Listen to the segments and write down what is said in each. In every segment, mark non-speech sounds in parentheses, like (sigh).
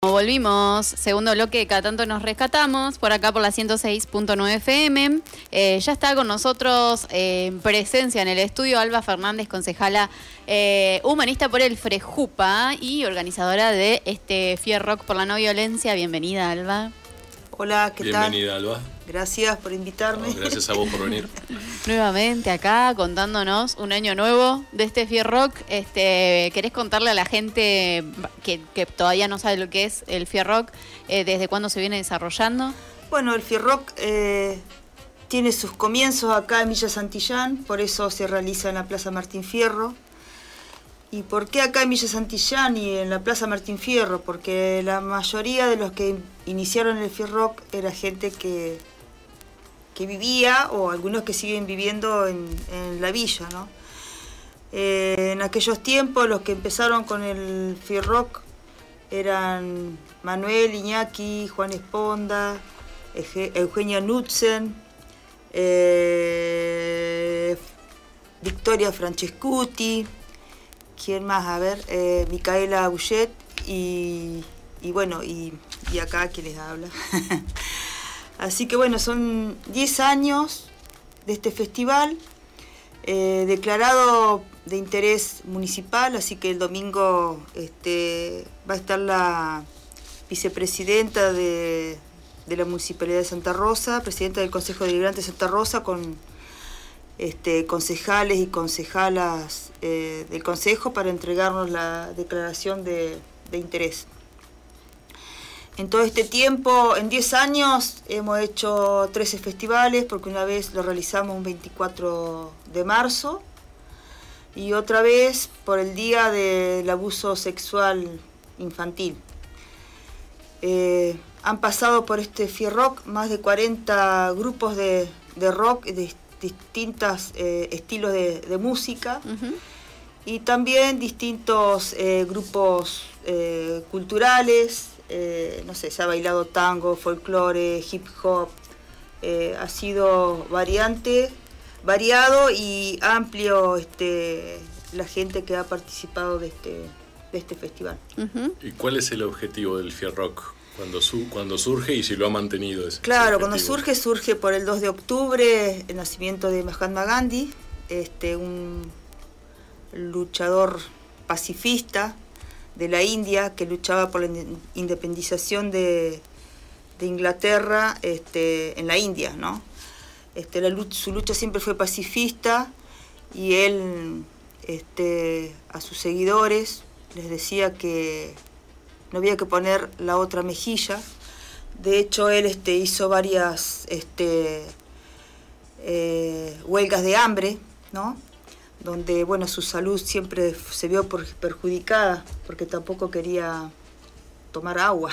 Volvimos, segundo bloque, cada tanto nos rescatamos, por acá por la 106.9 FM. Eh, ya está con nosotros eh, en presencia en el estudio Alba Fernández, concejala eh, humanista por el Frejupa y organizadora de este Fier Rock por la no violencia. Bienvenida, Alba. Hola, ¿qué tal? Bienvenida, Alba. Gracias por invitarme. gracias a vos por venir. (laughs) Nuevamente acá contándonos un año nuevo de este Fier Rock. Este, ¿Querés contarle a la gente que, todavía no sabe lo que es el Fier Rock, eh, desde cuándo se viene desarrollando? Bueno, el Fier Rock eh, tiene sus comienzos acá en Villa Santillán, por eso se realiza en la Plaza Martín Fierro. ¿Y por qué acá en Villa Santillán y en la Plaza Martín Fierro? Porque la mayoría de los que iniciaron el Rock era gente que, que vivía o algunos que siguen viviendo en, la villa. ¿no? Eh, en aquellos tiempos los que empezaron con el Rock eran Manuel Iñaki, Juan Esponda, Eugenia Nutzen, eh, Victoria Francescuti, ¿Quién más? A ver, eh, Micaela Bouchet y, bueno, y, acá que les habla. (laughs) Así que bueno, son 10 años de este festival, eh, declarado de interés municipal, así que el domingo este, va a estar la vicepresidenta de, de la Municipalidad de Santa Rosa, presidenta del Consejo Deliberante de Santa Rosa, con este, concejales y concejalas eh, del Consejo para entregarnos la declaración de, interés. En todo este tiempo, en 10 años, hemos hecho 13 festivales, porque una vez lo realizamos un 24 de marzo y otra vez por el Día del Abuso Sexual Infantil. Eh, han pasado por este Rock más de 40 grupos de, de rock de distintos eh, estilos de, música. Y también distintos eh, grupos eh, culturales, no sé, se ha bailado tango, folclore, hip hop, ha sido variante, variado y amplio este, la gente que ha participado de este, de este festival. ¿Y cuál es el objetivo del Rock? Cuando, cuando surge y si lo ha mantenido. Ese, claro, cuando surge, surge por el 2 de octubre, el nacimiento de Mahatma Gandhi, este, un luchador pacifista de la India que luchaba por la independización de, Inglaterra este, en la India, ¿no? Este, su lucha siempre fue pacifista y él este, a sus seguidores les decía que no había que poner la otra mejilla. De hecho, él este, hizo varias este, eh, huelgas de hambre, ¿no? donde bueno, su salud siempre se vio perjudicada porque tampoco quería tomar agua.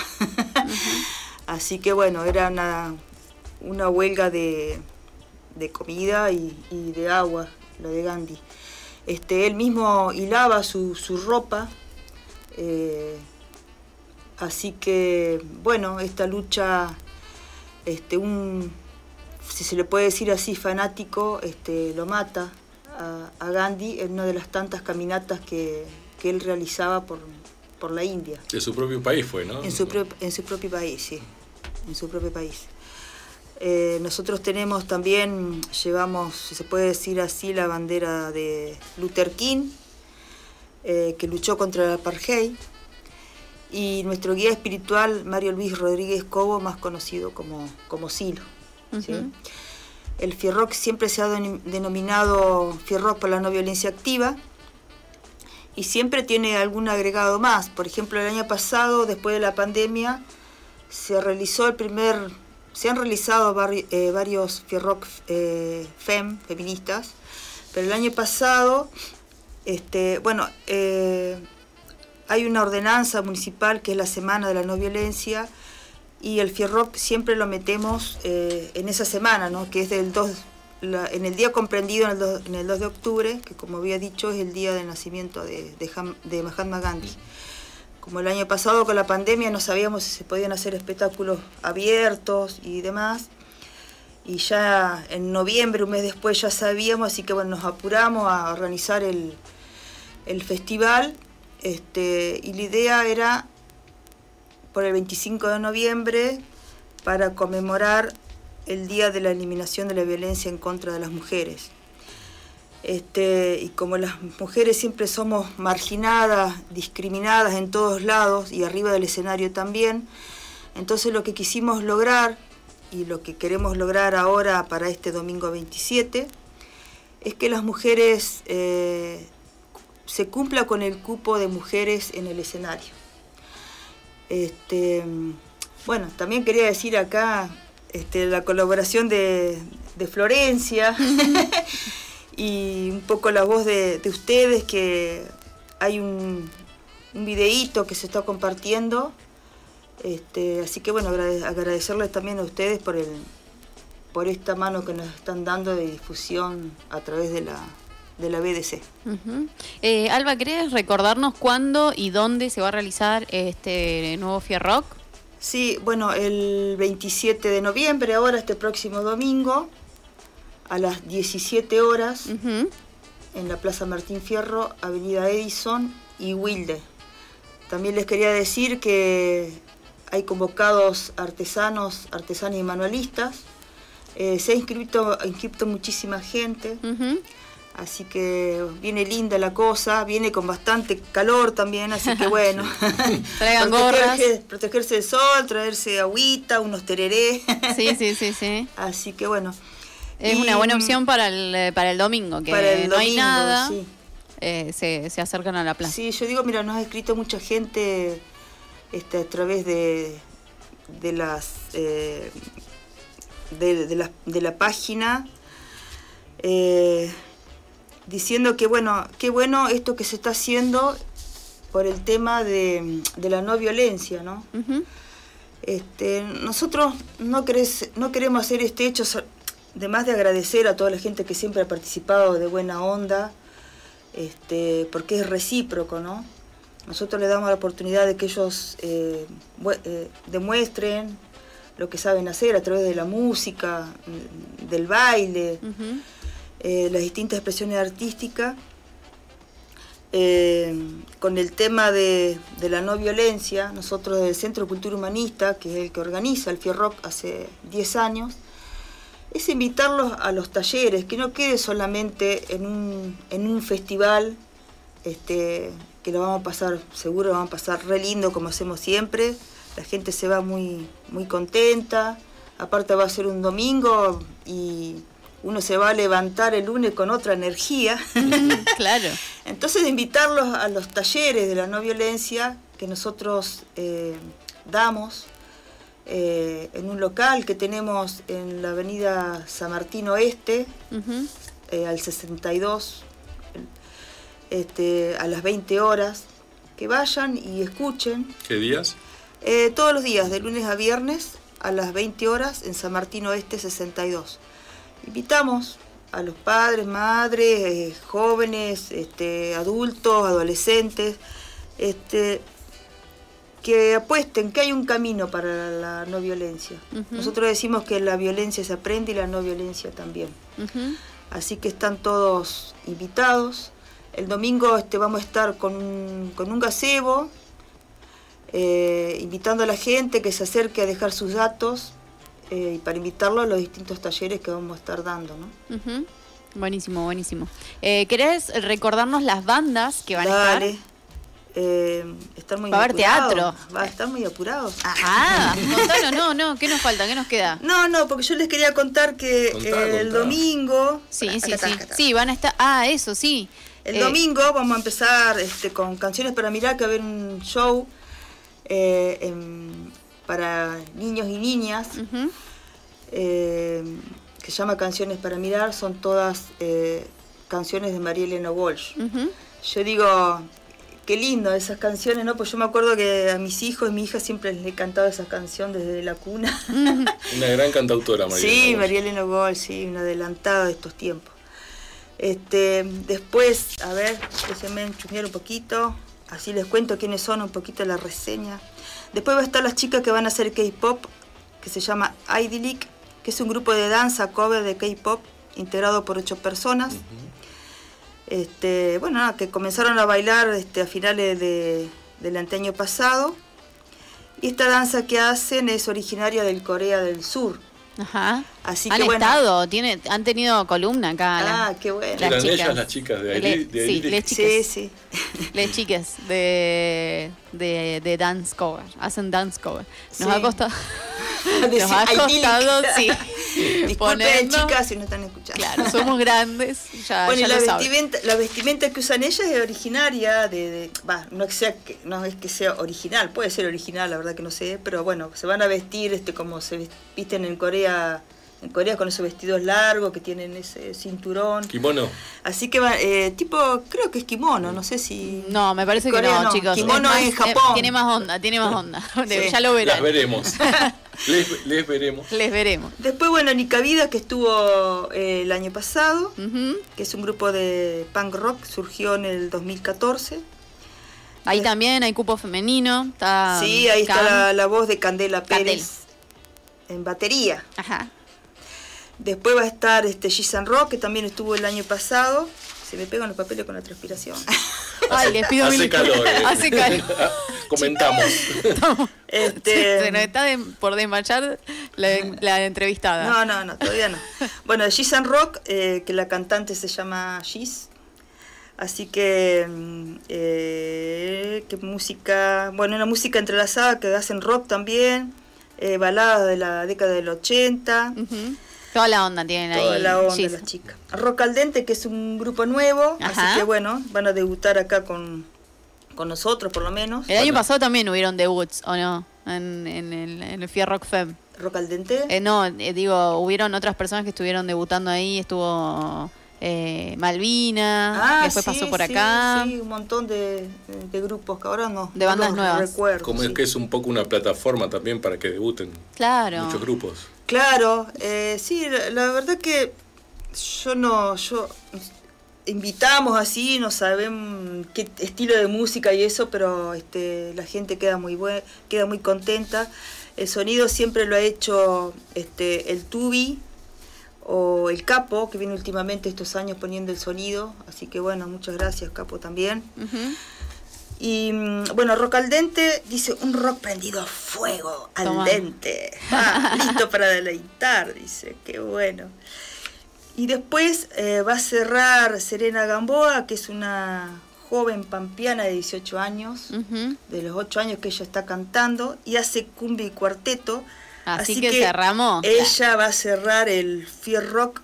(laughs) Así que bueno, era una, huelga de, comida y, de agua, la de Gandhi. Este, él mismo hilaba su, ropa. Eh, Así que, bueno, esta lucha, este, un, si se le puede decir así, fanático, este, lo mata a, Gandhi en una de las tantas caminatas que, él realizaba por, la India. De su propio país fue, ¿no? En su, en su propio país, sí, en su propio país. Eh, nosotros tenemos también, llevamos, si se puede decir así, la bandera de Luther King, eh, que luchó contra el apartheid y nuestro guía espiritual Mario Luis Rodríguez Cobo, más conocido como, como Silo. El Fierrock siempre se ha denominado Fierrock por la no violencia activa y siempre tiene algún agregado más. Por ejemplo, el año pasado, después de la pandemia, se realizó el primer, se han realizado eh, varios Fierrock eh, FEM, feministas, pero el año pasado, este, bueno, eh, hay una ordenanza municipal que es la Semana de la No Violencia y el Fierrock siempre lo metemos eh, en esa semana, ¿no? que es del 2, en el día comprendido en el, 2, en el, 2, de octubre, que como había dicho es el día del nacimiento de, Mahatma Gandhi. Como el año pasado con la pandemia no sabíamos si se podían hacer espectáculos abiertos y demás, y ya en noviembre, un mes después, ya sabíamos, así que bueno, nos apuramos a organizar el festival este, y la idea era por el 25 de noviembre para conmemorar el Día de la Eliminación de la Violencia en contra de las Mujeres. Este, y como las mujeres siempre somos marginadas, discriminadas en todos lados y arriba del escenario también, entonces lo que quisimos lograr y lo que queremos lograr ahora para este domingo 27 es que las mujeres eh, se cumpla con el cupo de mujeres en el escenario. Este, bueno, también quería decir acá este, la colaboración de, de Florencia (laughs) y un poco la voz de, de ustedes, que hay un, un, videíto que se está compartiendo. Este, así que bueno, agradecerles también a ustedes por, el, por esta mano que nos están dando de difusión a través de la, de la BDC. Uh -huh. eh, Alba, ¿querés recordarnos cuándo y dónde se va a realizar este nuevo Fierrock? Sí, bueno, el 27 de noviembre, ahora este próximo domingo, a las 17 horas, uh -huh. en la Plaza Martín Fierro, Avenida Edison y Wilde. También les quería decir que hay convocados artesanos, artesanos y manualistas. Eh, se ha inscrito, inscrito muchísima gente. Uh -huh. Así que viene linda la cosa, viene con bastante calor también, así que (laughs) bueno. (laughs) Traigan gorras. Protegerse del sol, traerse agüita, unos tereré. sí, sí, sí, sí. (laughs) Así que bueno. Es y, una buena opción para el, para el domingo, que para el no domingo, hay nada. Sí. Eh, se, se, acercan a la plaza. Sí, yo digo, mira, nos ha escrito mucha gente este, a través de, de las eh, de, de, la, de la página. Eh, diciendo que bueno, qué bueno esto que se está haciendo por el tema de, de la no violencia, ¿no? Uh -huh. este, nosotros no, no queremos hacer este hecho, además de agradecer a toda la gente que siempre ha participado de buena onda, este, porque es recíproco, ¿no? Nosotros le damos la oportunidad de que ellos eh, eh, demuestren lo que saben hacer a través de la música, del baile. Uh -huh eh, las distintas expresiones artísticas, eh, con el tema de, de, la no violencia, nosotros del Centro de Cultura Humanista, que es el que organiza el Fierrock hace 10 años, es invitarlos a los talleres, que no quede solamente en un, en un festival, este, que lo vamos a pasar, seguro lo vamos a pasar re lindo como hacemos siempre, la gente se va muy, muy contenta, aparte va a ser un domingo y uno se va a levantar el lunes con otra energía. claro. (laughs) Entonces, invitarlos a los talleres de la no violencia que nosotros eh, damos eh, en un local que tenemos en la avenida San Martín Oeste, uh -huh. eh, al 62, este, a las 20 horas. Que vayan y escuchen. ¿Qué días? Eh, todos los días, de lunes a viernes, a las 20 horas, en San Martín Oeste 62 invitamos a los padres, madres, eh, jóvenes, este, adultos, adolescentes, este, que apuesten que hay un camino para la no violencia. Uh -huh. Nosotros decimos que la violencia se aprende y la no violencia también. Uh -huh. Así que están todos invitados. El domingo este, vamos a estar con un, con un gazebo, eh, invitando a la gente que se acerque a dejar sus datos eh, y para invitarlo a los distintos talleres que vamos a estar dando. ¿no? Uh -huh. Buenísimo, buenísimo. Eh, ¿Querés recordarnos las bandas que van Dale. a estar? Eh, están muy Va a haber teatro. Va a estar muy apurados. Ajá, contanos, no, no, ¿qué nos falta? ¿Qué nos queda? No, no, porque yo les quería contar que Contá, el contá. domingo. Sí, sí, acá, sí. acá, acá. Sí, van a estar. Ah, eso, sí. El Eh, domingo vamos a empezar este, con canciones para mirar, que va a haber un show eh, en- para niños y niñas eh, que se llama Canciones para mirar. Son todas eh, canciones de María Elena Walsh. Yo digo, qué lindo esas canciones, ¿no? Pues yo me acuerdo que a mis hijos y mi hija siempre les he cantado esa canción desde la cuna. Una gran cantautora, María. sí, Elena María Elena Walsh, sí, una adelantada de estos tiempos. Este, después, a ver, déjenme chusmear un poquito, así les cuento quiénes son, un poquito la reseña. Después va a estar las chicas que van a hacer K-pop, que se llama Idyllic, que es un grupo de danza cover de K-pop integrado por ocho personas. Este, bueno, nada, que comenzaron a bailar este, a finales de, del anteaño pasado. Y esta danza que hacen es originaria del Corea del Sur. Ajá. Así han que bueno. estado, tiene, han tenido columna acá. la- Ah, qué bueno. Las chicas. ellas las chicas de Le- ahí. de sí, les Sí, chicas. sí. Las chicas de, de, de dance cover, hacen dance cover. Nos Sí. ha costado, (laughs) nos ha costado, sí. (laughs) Disculpen, ponernos- chicas, si no están escuchando. Claro, somos grandes, ya, Bueno, ya y la vestimenta, la vestimenta que usan ellas es originaria de, de- va, no, es que sea, que- no es que sea original, puede ser original, la verdad que no sé, pero bueno, se van a vestir este como se visten en Corea, en Corea con esos vestidos largos que tienen ese cinturón. Kimono. Así que va, eh, tipo, creo que es kimono, no sé si No, me parece que no, chicos. Kimono Es en eh, Japón. tiene más onda, tiene más (laughs) onda. Sí. (laughs) Ya lo verán. Las veremos. (laughs) les, les veremos. Les veremos. Después, bueno, Nica Vida, que estuvo eh, el año pasado, que es un grupo de punk rock, surgió en el 2014. Ahí también hay cupo femenino. Está sí, ahí está la, la voz de Candela Candela. Pérez en batería. Ajá. Después va a estar este Gisan Rock, que también estuvo el año pasado. Se me pegan los papeles con la transpiración. (laughs) Ay, les pido Hace mil calor. eh. Hace calor. (laughs) Comentamos. (laughs) este, Se nos está de- por desmayar la, la entrevistada. No, no, no, todavía no. Bueno, Gisan Rock, eh, que la cantante se llama Giz. Así que, mm, eh, qué música, bueno, una música entrelazada que hacen rock también, eh, baladas de la década del 80, Ujú. Toda la onda tienen toda ahí. la onda las chicas. Rock al Dente, que es un grupo nuevo, Ajá. así que bueno, van a debutar acá con, con nosotros por lo menos. El año pasado también hubieron debuts, ¿o no? En, en el, en el Fier Rock Fem. Rock al Dente. Eh, no, eh, digo, hubieron otras personas que estuvieron debutando ahí. Estuvo eh, Malvina, después Ah, sí, pasó por sí, acá. Sí, un montón de, de grupos que ahora no. De no bandas los nuevas. recuerdo, Como sí. es que es un poco una plataforma también para que debuten Claro. muchos grupos. Claro, eh, sí, la, verdad que yo no, yo invitamos así, no sabemos qué estilo de música y eso, pero este, la gente queda muy buen, queda muy contenta. El sonido siempre lo ha hecho este, el Tubi o el Capo, que viene últimamente estos años poniendo el sonido, así que bueno, muchas gracias Capo también. Y mm, bueno, rock al dente dice un rock prendido a fuego, al Toma. dente. (laughs) Ah, listo para deleitar, dice, qué bueno. Y después eh, va a cerrar Serena Gamboa, que es una joven pampeana de 18 años, de los 8 años que ella está cantando, y hace cumbia y cuarteto. Así que cerramos. Ella va a cerrar el Fier Rock,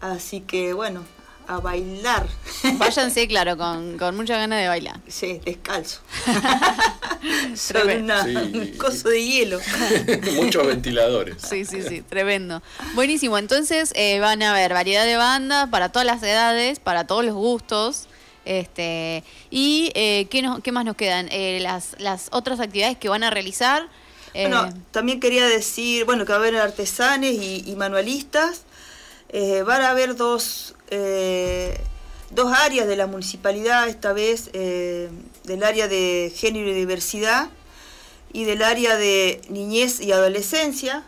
así que bueno, a bailar. (laughs) Váyanse, claro, con, con mucha ganas de bailar. Sí, descalzo. (laughs) Sobre Tremendo. una- Sí. un coso de hielo. (laughs) Muchos ventiladores. Sí, sí, sí, tremendo. Buenísimo, entonces eh, van a haber variedad de bandas para todas las edades, para todos los gustos. Este, y eh, ¿qué, nos- ¿qué más nos quedan? Eh, las, las otras actividades que van a realizar. Bueno, también quería decir, bueno, que va a haber artesanes y, y manualistas. Eh, van a haber dos, eh, dos áreas de la municipalidad, esta vez eh, del área de género y diversidad y del área de niñez y adolescencia,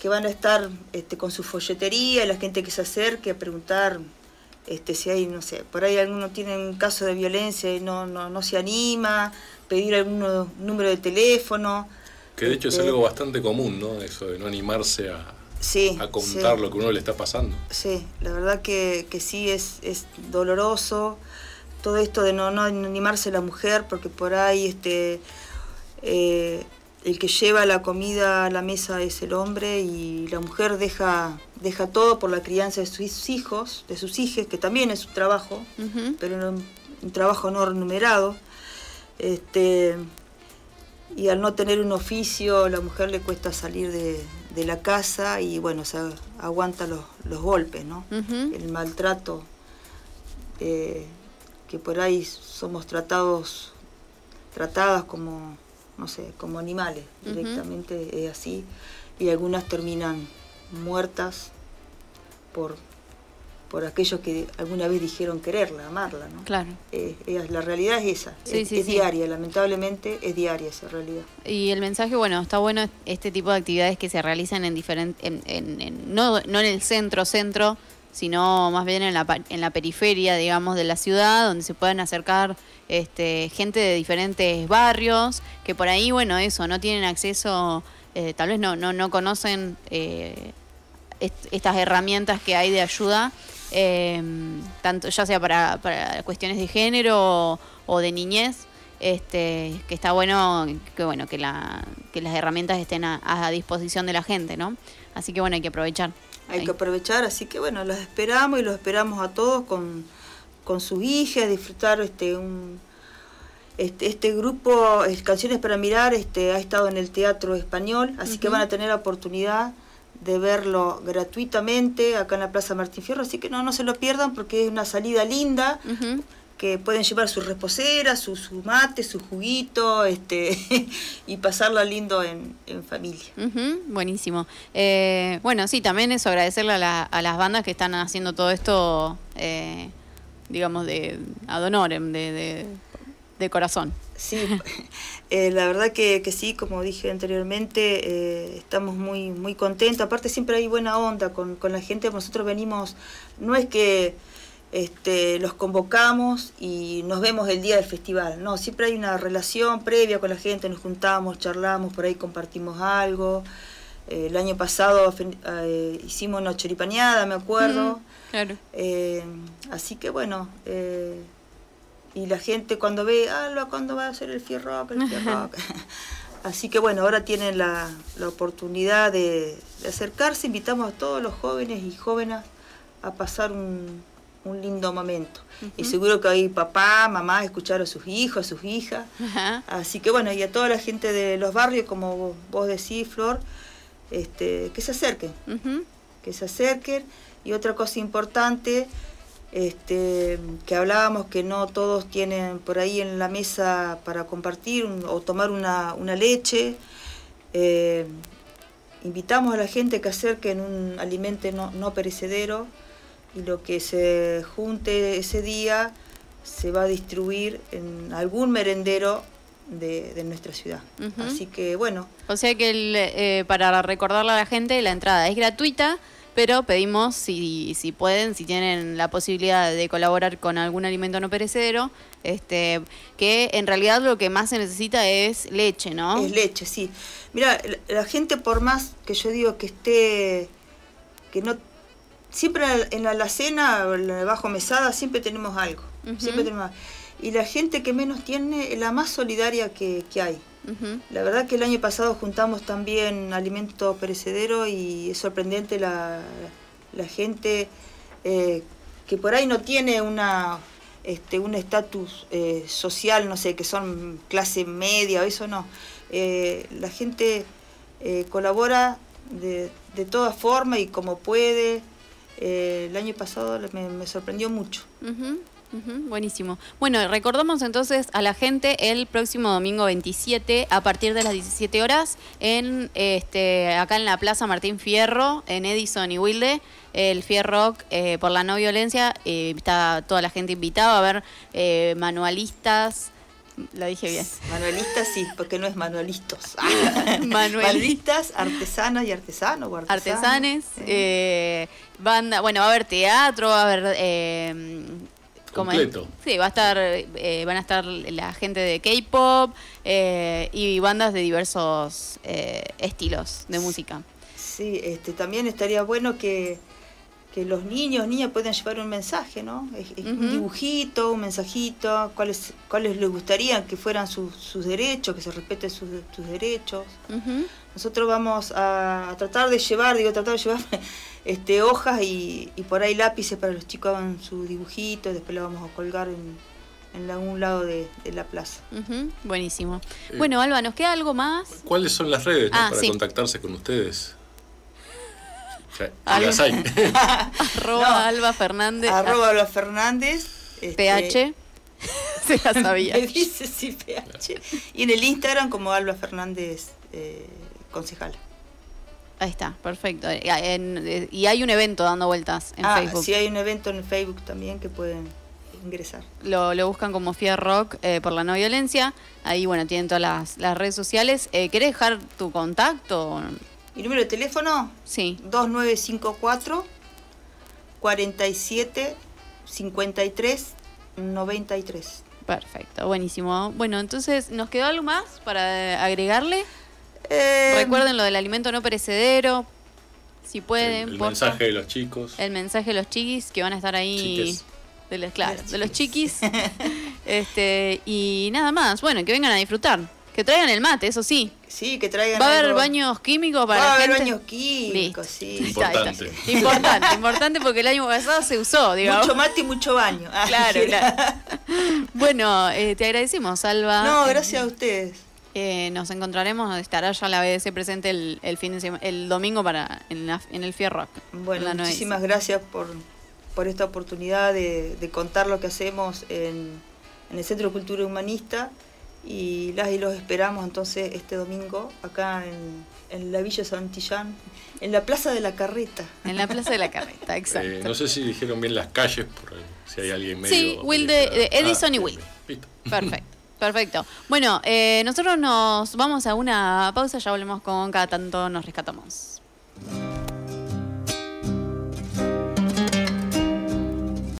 que van a estar este, con su folletería y la gente que se acerque a preguntar este, si hay, no sé, por ahí alguno tiene un caso de violencia y no, no, no se anima, pedir algún número de teléfono. Que de hecho es Este, algo bastante común, ¿no? Eso de no animarse a, Sí, a contar sí. lo que uno le está pasando. Sí, la verdad que, que sí es, es doloroso todo esto de no, no animarse la mujer, porque por ahí este eh, el que lleva la comida a la mesa es el hombre y la mujer deja, deja todo por la crianza de sus hijos, de sus hijas, que también es un trabajo, pero un trabajo no remunerado. Este, y al no tener un oficio, a la mujer le cuesta salir de, de la casa y bueno, se aguanta los, los golpes, ¿no? El maltrato, eh, que por ahí somos tratados, tratadas como, no sé, como animales, directamente es así, y algunas terminan muertas por, por aquellos que alguna vez dijeron quererla, amarla, ¿no? Claro. Eh, eh, la realidad es esa, Sí, es, sí, es sí. diaria, lamentablemente es diaria esa realidad. Y el mensaje, bueno, está bueno este tipo de actividades que se realizan en diferentes, en, en- en- no, no en el centro, centro, sino más bien en la, en la periferia, digamos, de la ciudad, donde se puedan acercar este, gente de diferentes barrios, que por ahí, bueno, eso, no tienen acceso, eh, tal vez no, no, no conocen eh, est- estas herramientas que hay de ayuda, eh, tanto ya sea para, para cuestiones de género o, o de niñez, este, que está bueno que bueno que la que las herramientas estén a, a disposición de la gente, ¿no? Así que bueno hay que aprovechar. Hay Ahí. que aprovechar, así que bueno, los esperamos y los esperamos a todos con, con sus hijas, disfrutar este un este, este grupo eh, Canciones para Mirar este, ha estado en el Teatro Español, así que van a tener la oportunidad de verlo gratuitamente acá en la Plaza Martín Fierro, así que no, no se lo pierdan porque es una salida linda, que pueden llevar sus reposeras, su, su mate, su juguito, (laughs) este, y pasarla lindo en, en familia. Buenísimo. Eh, bueno, sí, también eso, agradecerle a, la- a las bandas que están haciendo todo esto, eh, digamos, de ad honorem, de, de, de corazón. Sí, (laughs) eh, la verdad que, que sí, como dije anteriormente, eh, estamos muy, muy contentos. Aparte siempre hay buena onda con, con la gente. Nosotros venimos, no es que este, los convocamos y nos vemos el día del festival, no, siempre hay una relación previa con la gente, nos juntamos, charlamos, por ahí compartimos algo. Eh, el año pasado eh, hicimos una choripaneada, me acuerdo. Mm, claro. Eh, así que bueno, eh, y la gente cuando ve, Alba, ¿cuándo va a hacer el Fierrock? El Fierrock? (laughs) (laughs) así que bueno, ahora tienen la, la oportunidad de, de acercarse. Invitamos a todos los jóvenes y jóvenes a pasar un, un lindo momento. Y seguro que hay papá, mamá, escuchar a sus hijos, a sus hijas. Así que bueno, y a toda la gente de los barrios, como vos- vos decís, Flor, este, que se acerquen que se acerquen. Y otra cosa importante, este, que hablábamos que no todos tienen por ahí en la mesa para compartir un- o tomar una, una leche. Eh, invitamos a la gente que acerquen un alimento no, no perecedero y lo que se junte ese día se va a distribuir en algún merendero de, de nuestra ciudad. Así que bueno, O sea que el, eh, para recordarle a la gente, la entrada es gratuita, pero pedimos si, si pueden, si tienen la posibilidad de colaborar con algún alimento no perecedero, este, que en realidad lo que más se necesita es leche, ¿no? Es leche, sí. Mira, la, gente por más que yo digo que esté, que no, siempre en la- en la alacena, en la bajo mesada, siempre tenemos algo. Siempre tenemos algo. Y la gente que menos tiene es la más solidaria que, que hay. La verdad que el año pasado juntamos también alimento perecedero y es sorprendente la, la gente eh, que por ahí no tiene una este un estatus eh, social, no sé, que son clase media, eso no. Eh, la gente eh, colabora de, de todas formas y como puede. El año pasado me, me sorprendió mucho. Buenísimo. Bueno, recordamos entonces a la gente el próximo domingo 27 a partir de las 17 horas en este acá en la Plaza Martín Fierro en Edison y Wilde el Fierrock eh, por la no violencia eh, está toda la gente invitada a ver eh, manualistas lo dije bien (laughs) Manualistas sí, porque no es manualistas. (laughs) Manualistas, artesanas y artesanos. artesanos. artesanes eh, banda bueno va a haber teatro va a haber eh. Completo. sí va a estar eh, van a estar la gente de K-pop eh, y bandas de diversos eh, estilos de música Sí, este, también estaría bueno que, que los niños, niñas puedan llevar un mensaje, ¿no? Es- es Un dibujito, un mensajito, cuáles, cuáles les gustaría que fueran sus, sus derechos, que se respeten sus, sus derechos. Nosotros vamos a, a tratar de llevar, digo, tratar de llevar (laughs) este, hojas y, y por ahí lápices para los chicos hagan su dibujito, después lo vamos a colgar en, en algún lado de, de la plaza. Buenísimo Eh, bueno Alba nos queda algo más ¿Cuáles son las redes no, Ah, para sí. contactarse con ustedes? Algo. las hay. (laughs) arroba No. Alba Fernández Arroba los Fernández. este, PH (laughs) se la sabía (laughs) Me dice sí, PH. Y en el Instagram como Alba Fernández eh, concejal. ahí está perfecto Eh, en- eh, y hay un evento dando vueltas en ah, Facebook sí hay un evento en Facebook también que pueden ingresar. lo, lo buscan como Fier Rock eh, por la no violencia. Ahí, bueno, tienen todas las, las redes sociales. Eh, ¿Querés dejar tu contacto? ¿Y número de teléfono? Sí. 2954 47 53 93. Perfecto, buenísimo. Bueno, entonces, ¿nos quedó algo más para agregarle? Eh, Recuerden lo del alimento no perecedero, si pueden. el, mensaje de los chicos. El mensaje de los chiquis que van a estar ahí. Chiques. De los, claro, Los de los chiquis. (laughs) este, y nada más. Bueno, que vengan a disfrutar. Que traigan el mate, eso sí. Sí, que traigan. ¿Va a haber algo. baños químicos para Va a haber gente? baños químicos, sí. Está, está. Importante. Importante, importante porque el año pasado se usó, digamos. Mucho mate y mucho baño. Ah, Claro, claro. (laughs) Bueno, eh, te agradecimos, Alba. No, Eh, gracias a ustedes. eh, nos encontraremos, estará ya la BDC presente el, el fin de sema- el domingo para en, la- en el Fierrock. Bueno, muchísimas gracias por, por esta oportunidad de, de contar lo que hacemos en, en el Centro de Cultura Humanista y las y los esperamos entonces este domingo acá en, en la Villa Santillán, en la Plaza de la Carreta. En la Plaza de la Carreta, (laughs) exacto. Eh, no sé si dijeron bien las calles, por ahí, si hay alguien medio. Sí, Will de- de Edison y bien, Will. Listo. Perfecto. Perfecto. Bueno, eh, nosotros nos vamos a una pausa, ya volvemos con cada tanto nos rescatamos.